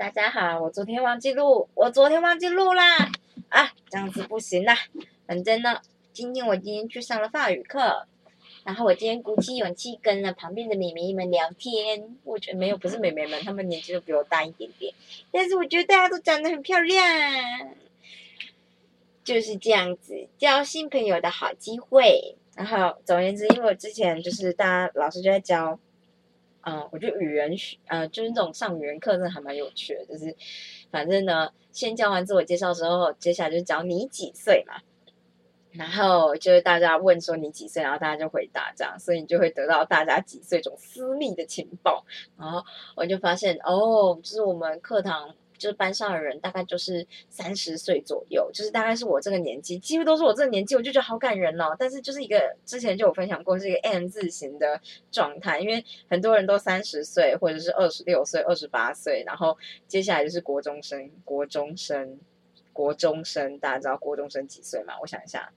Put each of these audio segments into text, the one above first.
大家好，我昨天忘记录，我昨天忘记录啦，啊，这样子不行啦。反正呢，今天我今天去上了法语课，然后我今天鼓起勇气跟了旁边的美眉们聊天。我觉得没有，不是美眉们，她们年纪都比我大一点点，但是我觉得大家都长得很漂亮，就是这样子交新朋友的好机会。然后总而言之，因为我之前就是大家老师就在教。嗯，我觉得语言学，呃，就是那种上语言课真的还蛮有趣的。就是，反正呢，先教完自我介绍之后，接下来就是讲你几岁嘛。然后就是大家问说你几岁，然后大家就回答这样，所以你就会得到大家几岁这种私密的情报。然后我就发现，哦，就是我们课堂。就是班上的人大概就是三十岁左右，就是大概是我这个年纪，几乎都是我这个年纪，我就觉得好感人哦。但是就是一个之前就有分享过，是一个 M 字形的状态，因为很多人都三十岁或者是二十六岁、二十八岁，然后接下来就是国中生、国中生、国中生，大家知道国中生几岁吗？我想一下，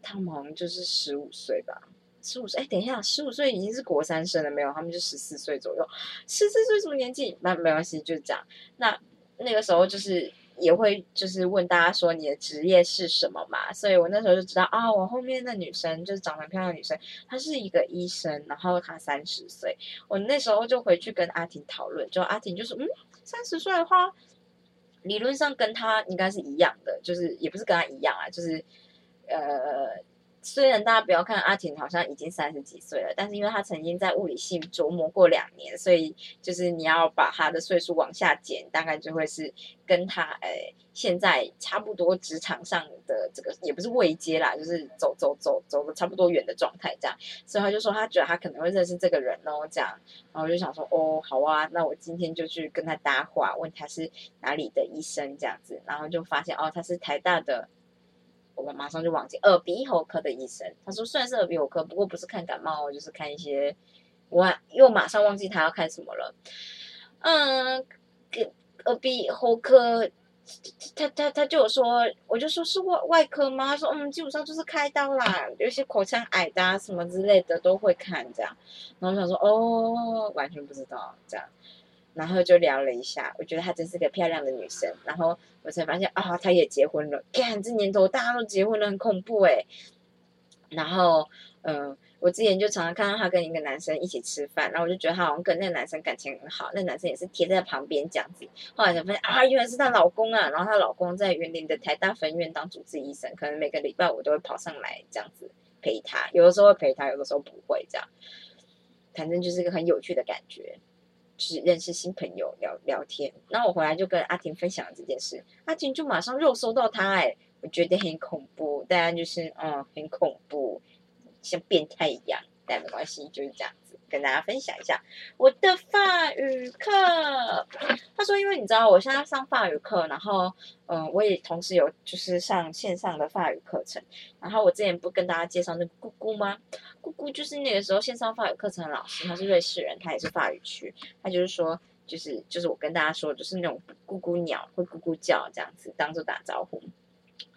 他们好像就是十五岁吧。十五岁，哎，等一下，十五岁已经是国三生了没有？他们就十四岁左右，十四岁什么年纪？那没关系，就是这样。那那个时候就是也会就是问大家说你的职业是什么嘛？所以我那时候就知道啊，我后面的女生就是长得漂亮的女生，她是一个医生，然后她三十岁。我那时候就回去跟阿婷讨论，就阿婷就说，嗯，三十岁的话，理论上跟她应该是一样的，就是也不是跟她一样啊，就是呃。虽然大家不要看阿婷好像已经三十几岁了，但是因为她曾经在物理系琢磨过两年，所以就是你要把她的岁数往下减，大概就会是跟她诶现在差不多职场上的这个也不是未接啦，就是走走走走的差不多远的状态这样。所以他就说他觉得他可能会认识这个人哦，这样。然后我就想说哦好啊，那我今天就去跟他搭话，问他是哪里的医生这样子，然后就发现哦他是台大的。我马上就忘记耳鼻喉科的医生，他说虽然是耳鼻喉科，不过不是看感冒，就是看一些，我又马上忘记他要看什么了。嗯，耳鼻喉科，他他他就有说，我就说是外外科吗？他说嗯，基本上就是开刀啦，有些口腔癌的啊什么之类的都会看这样。然后我想说哦，完全不知道这样。然后就聊了一下，我觉得她真是个漂亮的女生。然后我才发现啊，她也结婚了。看这年头大家都结婚了，很恐怖哎。然后嗯，我之前就常常看到她跟一个男生一起吃饭，然后我就觉得她好像跟那个男生感情很好，那男生也是贴在旁边这样子。后来才发现啊，原来是她老公啊。然后她老公在园林的台大分院当主治医生，可能每个礼拜我都会跑上来这样子陪她，有的时候会陪她，有的时候不会这样。反正就是一个很有趣的感觉。是认识新朋友聊聊天，然后我回来就跟阿婷分享了这件事，阿婷就马上肉搜到他，哎，我觉得很恐怖，大家就是嗯很恐怖，像变态一样，但没关系，就是这样子。跟大家分享一下我的法语课。他说，因为你知道我现在上法语课，然后嗯，我也同时有就是上线上的法语课程。然后我之前不跟大家介绍那个姑姑吗？姑姑就是那个时候线上法语课程的老师，他是瑞士人，他也是法语区。他就是说，就是就是我跟大家说，就是那种咕咕鸟会咕咕叫这样子，当做打招呼。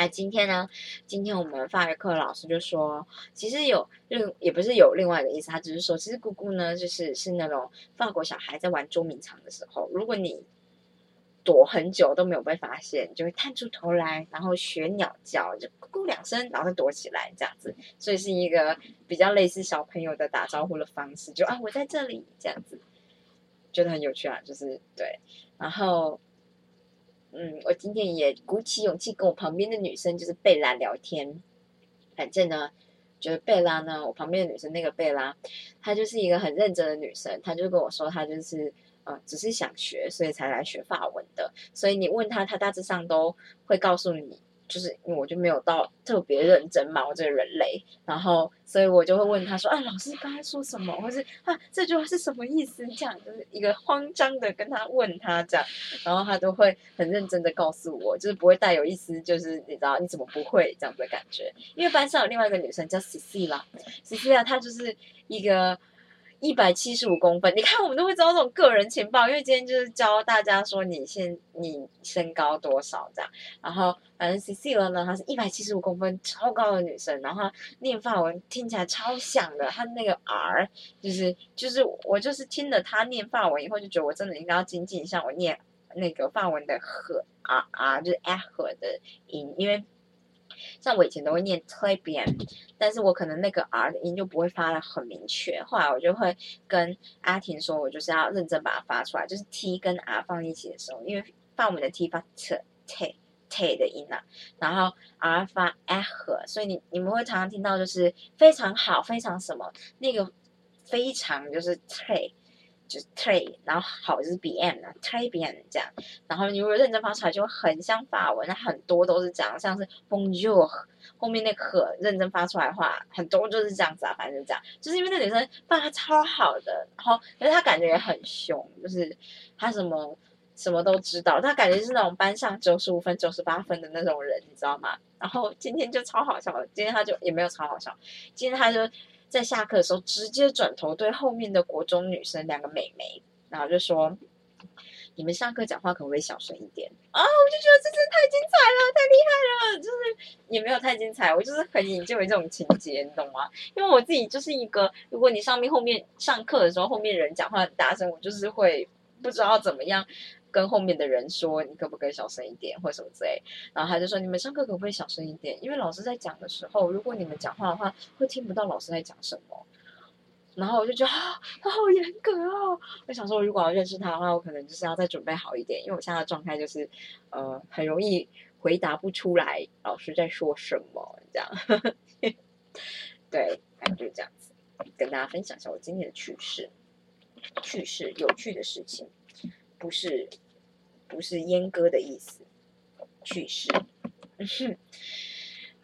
哎，今天呢？今天我们法语课老师就说，其实有另也不是有另外一个意思，他只是说，其实姑姑呢，就是是那种法国小孩在玩捉迷藏的时候，如果你躲很久都没有被发现，就会探出头来，然后学鸟叫，就咕咕两声，然后躲起来，这样子，所以是一个比较类似小朋友的打招呼的方式，就啊，我在这里，这样子，觉得很有趣啊，就是对，然后。嗯，我今天也鼓起勇气跟我旁边的女生就是贝拉聊天。反正呢，觉得贝拉呢，我旁边的女生那个贝拉，她就是一个很认真的女生。她就跟我说，她就是呃，只是想学，所以才来学法文的。所以你问她，她大致上都会告诉你。就是因为我就没有到特别认真嘛，我这个人类，然后所以我就会问他说：“啊，老师刚才说什么？或是啊，这句话是什么意思？”这样就是一个慌张的跟他问他这样，然后他都会很认真的告诉我，就是不会带有一丝就是你知道你怎么不会这样子的感觉。因为班上有另外一个女生叫 Cecilia，Cecilia 她就是一个。一百七十五公分，你看我们都会知道这种个人情报，因为今天就是教大家说你现你身高多少这样，然后反正 C C 娥呢，她是一百七十五公分，超高的女生，然后念法文听起来超响的，她那个 R 就是就是我就是听了她念法文以后就觉得我真的应该要精进一下我念那个法文的和 r r 就是 a 和的音，因为像我以前都会念 t r b i a n 但是我可能那个 r 的音就不会发的很明确。后来我就会跟阿婷说，我就是要认真把它发出来，就是 t 跟 r 放一起的时候，因为放我们的 t 发 t t t 的音啊，然后 r 发 a 和，所以你你们会常常听到就是非常好，非常什么那个非常就是 t 就是 t 然后好就是 b m 啊 t b m 这样，然后你如果认真发出来，就会很像法文，那很多都是这样，像是 bonjour 后面那个认真发出来的话，很多就是这样子啊，反正就这样，就是因为那女生发超好的，然后可是她感觉也很凶，就是她什么什么都知道，她感觉是那种班上九十五分、九十八分的那种人，你知道吗？然后今天就超好笑，今天她就也没有超好笑，今天她就。在下课的时候，直接转头对后面的国中女生两个美眉，然后就说：“你们上课讲话可不可以小声一点？”啊，我就觉得这真的太精彩了，太厉害了！就是也没有太精彩，我就是很引就为这种情节，你懂吗？因为我自己就是一个，如果你上面后面上课的时候，后面人讲话很大声，我就是会不知道怎么样。跟后面的人说，你可不可以小声一点，或什么之类。然后他就说，你们上课可不可以小声一点？因为老师在讲的时候，如果你们讲话的话，会听不到老师在讲什么。然后我就觉得啊，他好严格哦。我想说，如果要认识他的话，我可能就是要再准备好一点，因为我现在的状态就是，呃，很容易回答不出来老师在说什么这样。对，反正就这样子，跟大家分享一下我今天的趣事，趣事有趣的事情，不是。不是阉割的意思，去世。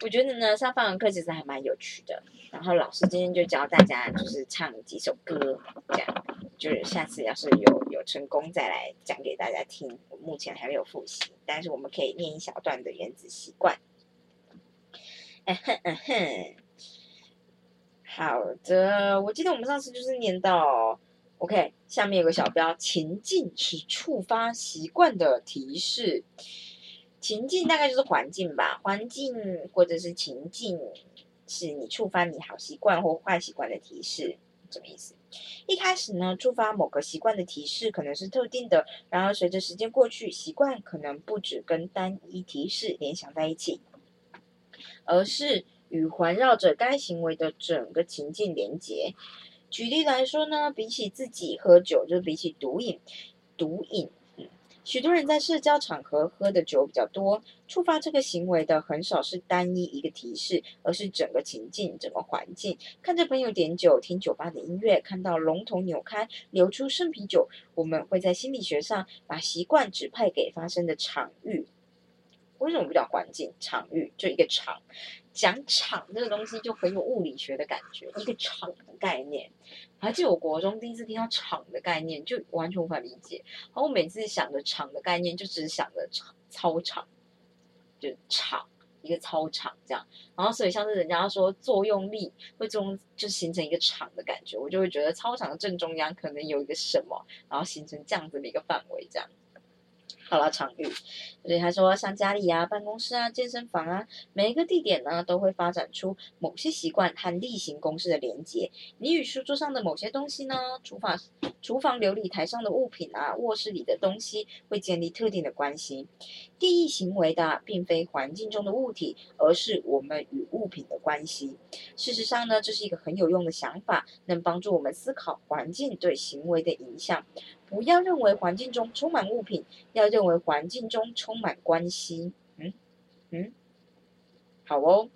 我觉得呢，上法文课其实还蛮有趣的。然后老师今天就教大家，就是唱几首歌，这样。就是下次要是有有成功，再来讲给大家听。我目前还没有复习，但是我们可以念一小段的原子习惯。嗯哼嗯哼，好的。我记得我们上次就是念到。OK，下面有个小标，情境是触发习惯的提示。情境大概就是环境吧，环境或者是情境是你触发你好习惯或坏习惯的提示，什么意思？一开始呢，触发某个习惯的提示可能是特定的，然而随着时间过去，习惯可能不只跟单一提示联想在一起，而是与环绕着该行为的整个情境连结。举例来说呢，比起自己喝酒，就是比起毒瘾，毒瘾，嗯，许多人在社交场合喝的酒比较多，触发这个行为的很少是单一一个提示，而是整个情境、整个环境。看着朋友点酒，听酒吧的音乐，看到龙头扭开流出生啤酒，我们会在心理学上把习惯指派给发生的场域。为什么不叫环境？场域就一个场。讲场这个东西就很有物理学的感觉，一个场的概念。还记得我国中第一次听到场的概念，就完全无法理解。然后我每次想着场的概念，就只想着操操场，就场一个操场这样。然后所以像是人家说作用力会中就形成一个场的感觉，我就会觉得操场的正中央可能有一个什么，然后形成这样子的一个范围这样。好了，场域，所以他说，像家里啊、办公室啊、健身房啊，每一个地点呢，都会发展出某些习惯和例行公事的连接。你与书桌上的某些东西呢，厨房、厨房琉璃台上的物品啊，卧室里的东西，会建立特定的关系。第一行为的，并非环境中的物体，而是我们与物品的关系。事实上呢，这是一个很有用的想法，能帮助我们思考环境对行为的影响。不要认为环境中充满物品，要认为环境中充满关系。嗯嗯，好哦，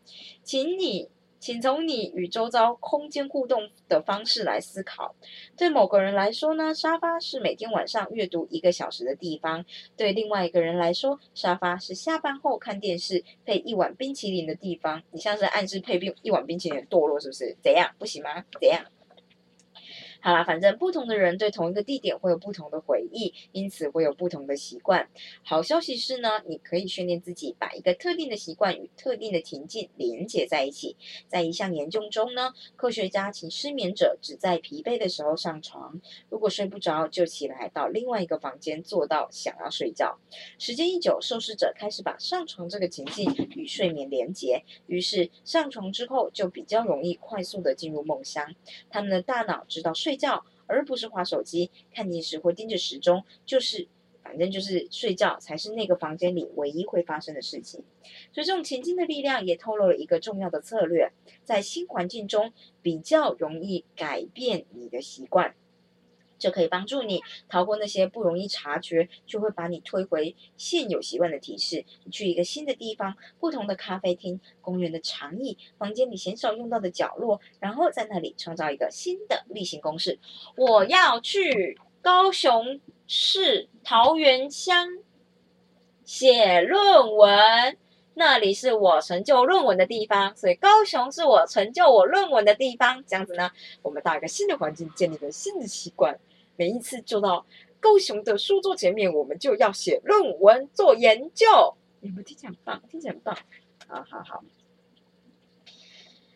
请你，请从你与周遭空间互动的方式来思考。对某个人来说呢，沙发是每天晚上阅读一个小时的地方；对另外一个人来说，沙发是下班后看电视配一碗冰淇淋的地方。你像是暗示配冰一碗冰淇淋堕落是不是？怎样？不行吗？怎样？好啦，反正不同的人对同一个地点会有不同的回忆，因此会有不同的习惯。好消息是呢，你可以训练自己把一个特定的习惯与特定的情境连接在一起。在一项研究中呢，科学家请失眠者只在疲惫的时候上床，如果睡不着就起来到另外一个房间坐到想要睡觉。时间一久，受试者开始把上床这个情境与睡眠连接，于是上床之后就比较容易快速的进入梦乡。他们的大脑知道睡。睡觉，而不是划手机、看电视或盯着时钟，就是反正就是睡觉才是那个房间里唯一会发生的事情。所以这种前进的力量也透露了一个重要的策略，在新环境中比较容易改变你的习惯。这可以帮助你逃过那些不容易察觉就会把你推回现有习惯的提示。你去一个新的地方，不同的咖啡厅、公园的长椅、房间里鲜少用到的角落，然后在那里创造一个新的例行公事。我要去高雄市桃园乡写论文，那里是我成就论文的地方，所以高雄是我成就我论文的地方。这样子呢，我们到一个新的环境，建立一个新的习惯。每一次坐到高雄的书桌前面，我们就要写论文做研究。你们听起来很棒？听起来很棒。好好好，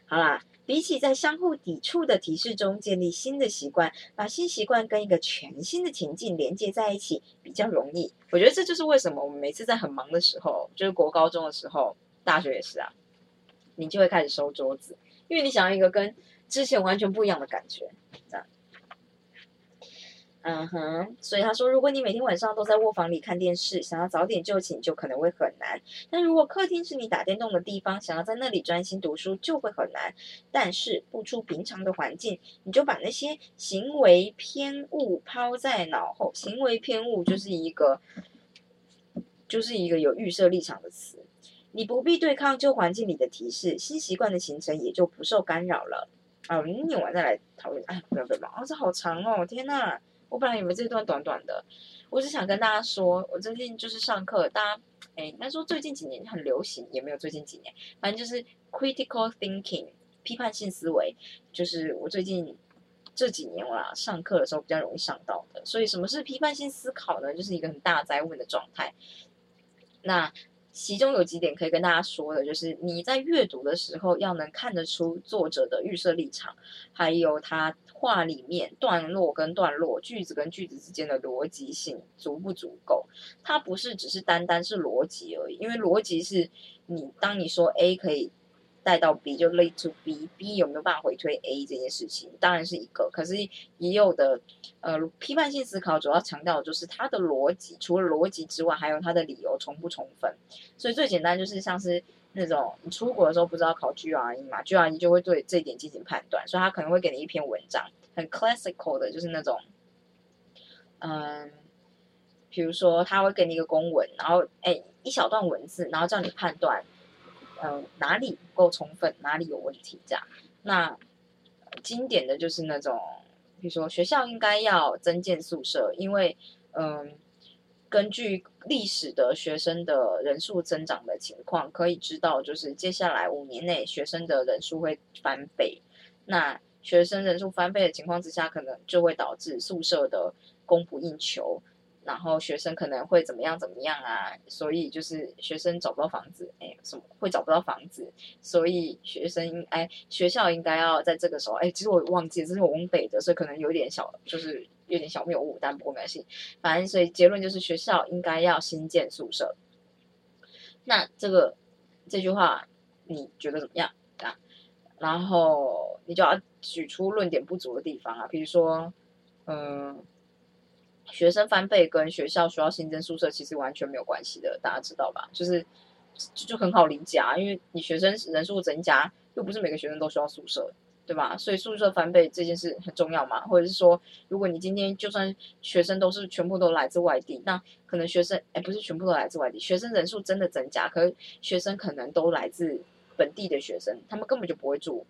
好啦。比起在相互抵触的提示中建立新的习惯，把新习惯跟一个全新的情境连接在一起比较容易。我觉得这就是为什么我们每次在很忙的时候，就是国高中的时候，大学也是啊，你就会开始收桌子，因为你想要一个跟之前完全不一样的感觉，这样。嗯哼，所以他说，如果你每天晚上都在卧房里看电视，想要早点就寝，就可能会很难。但如果客厅是你打电动的地方，想要在那里专心读书，就会很难。但是不出平常的环境，你就把那些行为偏误抛在脑后。行为偏误就是一个，就是一个有预设立场的词。你不必对抗旧环境里的提示，新习惯的形成也就不受干扰了。啊，我们念完再来讨论。哎，不要不要，啊，这好长哦，天呐！我本来以为这段短短的，我只想跟大家说，我最近就是上课，大家哎，应该说最近几年很流行，也没有最近几年，反正就是 critical thinking 批判性思维，就是我最近这几年啦上课的时候比较容易上到的。所以什么是批判性思考呢？就是一个很大灾问的状态。那其中有几点可以跟大家说的，就是你在阅读的时候要能看得出作者的预设立场，还有他话里面段落跟段落、句子跟句子之间的逻辑性足不足够。它不是只是单单是逻辑而已，因为逻辑是你当你说 A 可以。带到 B 就 lead to B，B 有没有办法回推 A 这件事情，当然是一个。可是也有的，呃，批判性思考主要强调的就是它的逻辑，除了逻辑之外，还有它的理由充不充分。所以最简单就是像是那种你出国的时候不知道考 GRE 嘛，GRE 就会对这一点进行判断，所以他可能会给你一篇文章，很 classical 的，就是那种，嗯，比如说他会给你一个公文，然后哎一小段文字，然后叫你判断。嗯，哪里不够充分，哪里有问题？这样，那经典的就是那种，比如说学校应该要增建宿舍，因为嗯，根据历史的学生的人数增长的情况，可以知道，就是接下来五年内学生的人数会翻倍。那学生人数翻倍的情况之下，可能就会导致宿舍的供不应求。然后学生可能会怎么样怎么样啊？所以就是学生找不到房子，哎，什么会找不到房子？所以学生应哎学校应该要在这个时候，哎，其实我忘记这是我们北的，所以可能有点小，就是有点小谬误，但不过没关系。反正所以结论就是学校应该要新建宿舍。那这个这句话你觉得怎么样啊？然后你就要举出论点不足的地方啊，比如说，嗯。学生翻倍跟学校需要新增宿舍其实完全没有关系的，大家知道吧？就是就就很好理解啊，因为你学生人数增加，又不是每个学生都需要宿舍，对吧？所以宿舍翻倍这件事很重要嘛。或者是说，如果你今天就算学生都是全部都来自外地，那可能学生哎不是全部都来自外地，学生人数真的增加，可是学生可能都来自本地的学生，他们根本就不会住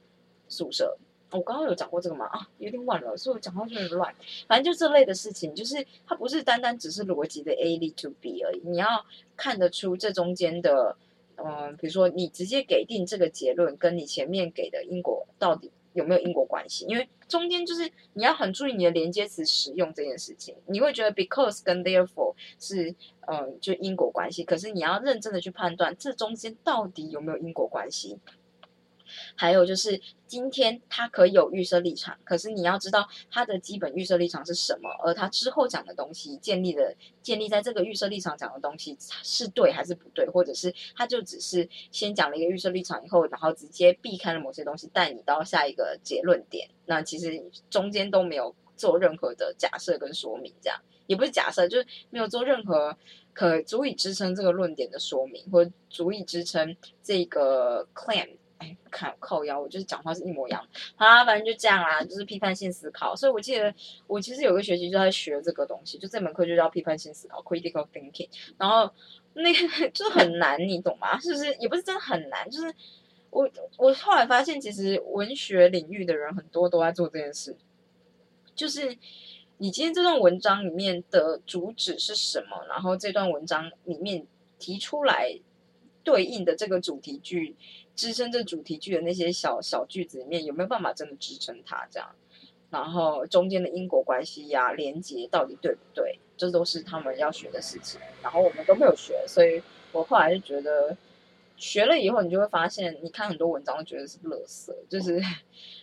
宿舍。我刚刚有讲过这个吗？啊，有点晚了，所以我讲话有点乱。反正就这类的事情，就是它不是单单只是逻辑的 A lead to B 而已，你要看得出这中间的，嗯，比如说你直接给定这个结论，跟你前面给的因果到底有没有因果关系？因为中间就是你要很注意你的连接词使用这件事情。你会觉得 because 跟 therefore 是嗯就因果关系，可是你要认真的去判断这中间到底有没有因果关系。还有就是，今天他可以有预设立场，可是你要知道他的基本预设立场是什么，而他之后讲的东西建立的建立在这个预设立场讲的东西是对还是不对，或者是他就只是先讲了一个预设立场以后，然后直接避开了某些东西，带你到下一个结论点，那其实中间都没有做任何的假设跟说明，这样也不是假设，就是没有做任何可足以支撑这个论点的说明，或足以支撑这个 claim。哎，看靠腰，我就是讲话是一模一样。好啦，反正就这样啦，就是批判性思考。所以我记得我其实有个学期就在学这个东西，就这门课就叫批判性思考 （critical thinking）。然后那个 就很难，你懂吗？是不是？也不是真的很难，就是我我后来发现，其实文学领域的人很多都在做这件事。就是你今天这段文章里面的主旨是什么？然后这段文章里面提出来对应的这个主题句。支撑这主题句的那些小小句子里面有没有办法真的支撑它？这样，然后中间的因果关系呀、连接到底对不对？这都是他们要学的事情。然后我们都没有学，所以我后来就觉得，学了以后你就会发现，你看很多文章都觉得是垃圾，就是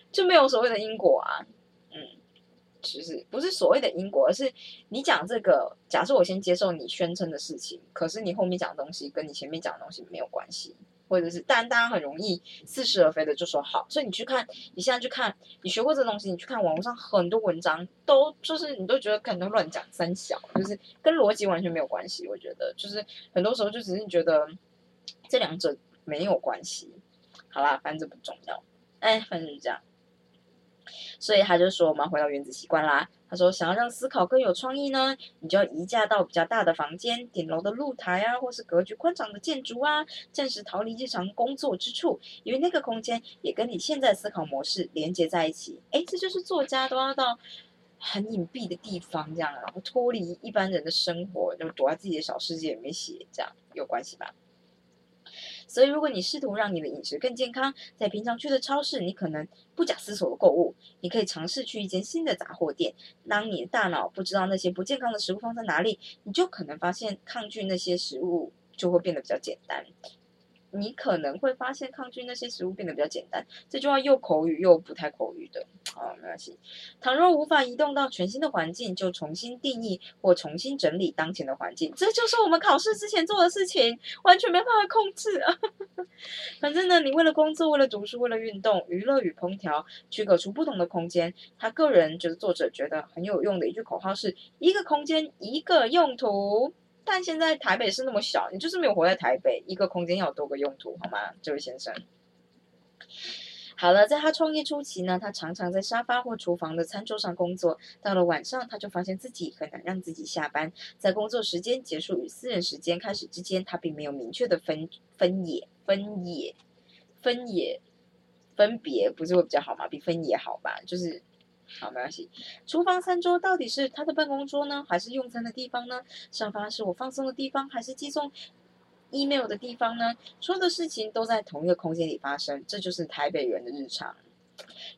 就没有所谓的因果啊。嗯，其实不是所谓的因果，而是你讲这个，假设我先接受你宣称的事情，可是你后面讲的东西跟你前面讲的东西没有关系。或者是，但大家很容易似是而非的就说好，所以你去看，你现在去看，你学过这东西，你去看网络上很多文章，都就是你都觉得可能乱讲三小，就是跟逻辑完全没有关系。我觉得就是很多时候就只是觉得这两者没有关系。好啦，反正这不重要，哎，反正就这样。所以他就说，我们回到原子习惯啦。他说，想要让思考更有创意呢，你就要移驾到比较大的房间、顶楼的露台啊，或是格局宽敞的建筑啊，暂时逃离日常工作之处，因为那个空间也跟你现在思考模式连接在一起。哎，这就是作家都要到很隐蔽的地方，这样，然后脱离一般人的生活，就躲在自己的小世界里面写，这样有关系吧？所以，如果你试图让你的饮食更健康，在平常去的超市，你可能不假思索的购物。你可以尝试去一间新的杂货店。当你的大脑不知道那些不健康的食物放在哪里，你就可能发现抗拒那些食物就会变得比较简单。你可能会发现抗拒那些食物变得比较简单。这句话又口语又不太口语的，啊，没关系。倘若无法移动到全新的环境，就重新定义或重新整理当前的环境。这就是我们考试之前做的事情，完全没办法控制啊。反正呢，你为了工作、为了读书、为了运动、娱乐与烹调，区隔出不同的空间。他个人就是作者觉得很有用的一句口号是：一个空间，一个用途。但现在台北是那么小，你就是没有活在台北。一个空间要多个用途，好吗，这位先生？好了，在他创业初期呢，他常常在沙发或厨房的餐桌上工作。到了晚上，他就发现自己很难让自己下班。在工作时间结束与私人时间开始之间，他并没有明确的分分野、分野、分野、分别，不是会比较好吗？比分野好吧？就是。好，没关系。厨房餐桌到底是他的办公桌呢，还是用餐的地方呢？沙发是我放松的地方，还是寄送 email 的地方呢？所有的事情都在同一个空间里发生，这就是台北人的日常。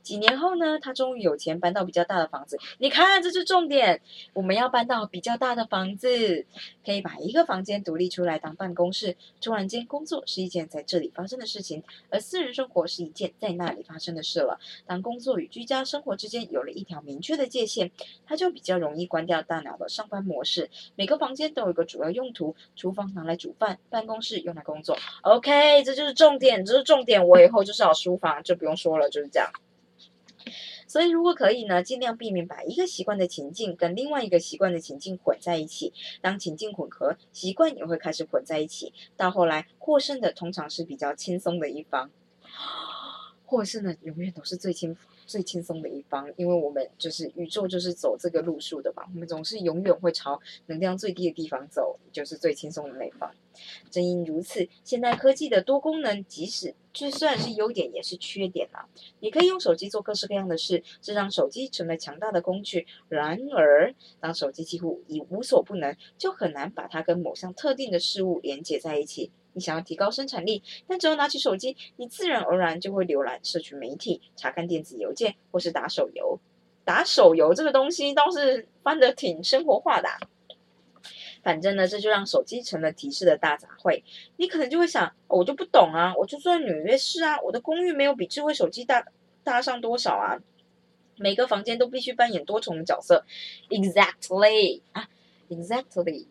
几年后呢，他终于有钱搬到比较大的房子。你看，这是重点。我们要搬到比较大的房子，可以把一个房间独立出来当办公室。突然间，工作是一件在这里发生的事情，而私人生活是一件在那里发生的事了。当工作与居家生活之间有了一条明确的界限，他就比较容易关掉大脑的上班模式。每个房间都有一个主要用途：厨房拿来煮饭，办公室用来工作。OK，这就是重点，这是重点。我以后就是要书房，就不用说了，就是这样。所以，如果可以呢，尽量避免把一个习惯的情境跟另外一个习惯的情境混在一起。当情境混合，习惯也会开始混在一起。到后来，获胜的通常是比较轻松的一方。获胜的永远都是最轻最轻松的一方，因为我们就是宇宙就是走这个路数的吧。我们总是永远会朝能量最低的地方走，就是最轻松的那一方。正因如此，现代科技的多功能，即使就算是优点，也是缺点啦。你可以用手机做各式各样的事，这让手机成了强大的工具。然而，当手机几乎已无所不能，就很难把它跟某项特定的事物连接在一起。你想要提高生产力，但只要拿起手机，你自然而然就会浏览社群媒体、查看电子邮件或是打手游。打手游这个东西倒是翻得挺生活化的。反正呢，这就让手机成了提示的大杂烩。你可能就会想，我就不懂啊，我就住在纽约市啊，我的公寓没有比智慧手机大大上多少啊。每个房间都必须扮演多重角色。Exactly 啊，Exactly。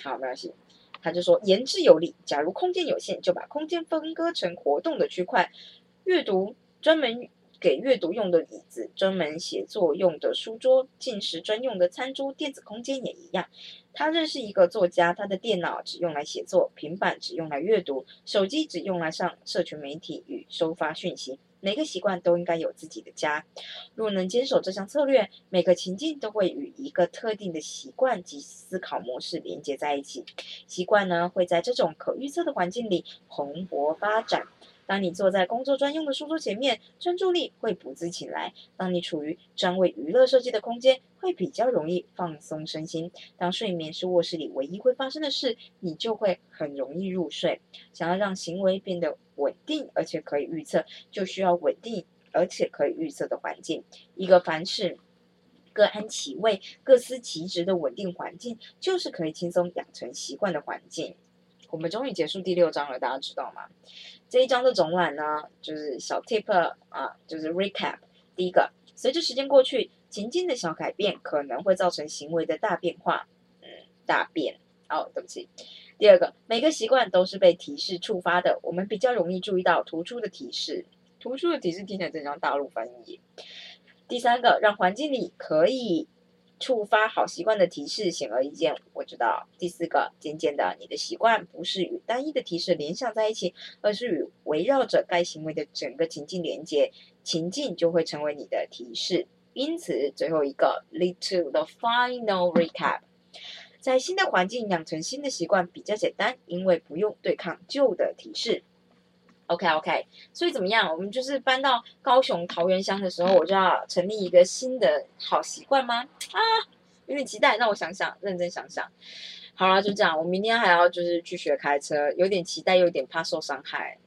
好，没关系。他就说，言之有理。假如空间有限，就把空间分割成活动的区块。阅读专门。给阅读用的椅子、专门写作用的书桌、进食专用的餐桌、电子空间也一样。他认识一个作家，他的电脑只用来写作，平板只用来阅读，手机只用来上社群媒体与收发讯息。每个习惯都应该有自己的家。若能坚守这项策略，每个情境都会与一个特定的习惯及思考模式连接在一起。习惯呢，会在这种可预测的环境里蓬勃发展。当你坐在工作专用的书桌前面，专注力会不自起来；当你处于专为娱乐设计的空间，会比较容易放松身心。当睡眠是卧室里唯一会发生的事，你就会很容易入睡。想要让行为变得稳定而且可以预测，就需要稳定而且可以预测的环境。一个凡事各安其位、各司其职的稳定环境，就是可以轻松养成习惯的环境。我们终于结束第六章了，大家知道吗？这一章的总览呢，就是小 tip 啊，就是 recap。第一个，随着时间过去，情境的小改变可能会造成行为的大变化。嗯，大变。哦，对不起。第二个，每个习惯都是被提示触发的，我们比较容易注意到突出的提示。突出的提示听起来真像大陆翻译。第三个，让环境里可以。触发好习惯的提示显而易见，我知道。第四个，渐渐的，你的习惯不是与单一的提示联想在一起，而是与围绕着该行为的整个情境连接，情境就会成为你的提示。因此，最后一个，lead to the final recap，在新的环境养成新的习惯比较简单，因为不用对抗旧的提示。OK OK，所以怎么样？我们就是搬到高雄桃园乡的时候，我就要成立一个新的好习惯吗？啊，有点期待，让我想想，认真想想。好了，就这样。我明天还要就是去学开车，有点期待，又有点怕受伤害。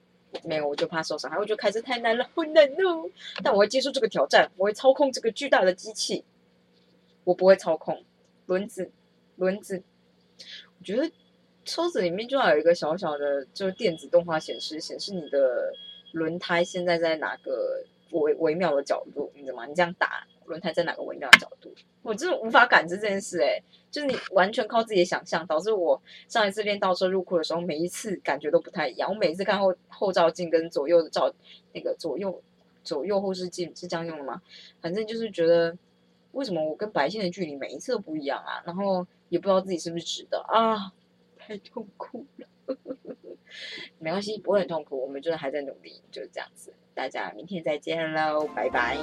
没有，我就怕受伤害。我觉得开车太难了，好难哦。但我会接受这个挑战，我会操控这个巨大的机器。我不会操控轮子，轮子。我觉得。车子里面就要有一个小小的，就是电子动画显示，显示你的轮胎现在在哪个微微妙的角度，你知道吗？你这样打轮胎在哪个微妙的角度？我真的无法感知这件事，哎，就是你完全靠自己的想象，导致我上一次练倒车入库的时候，每一次感觉都不太一样。我每次看后后照镜跟左右的照，那个左右左右后视镜是这样用的吗？反正就是觉得为什么我跟白线的距离每一次都不一样啊？然后也不知道自己是不是直的啊。太痛苦了，没关系，不会很痛苦，我们就是还在努力，就是这样子。大家明天再见喽，拜拜。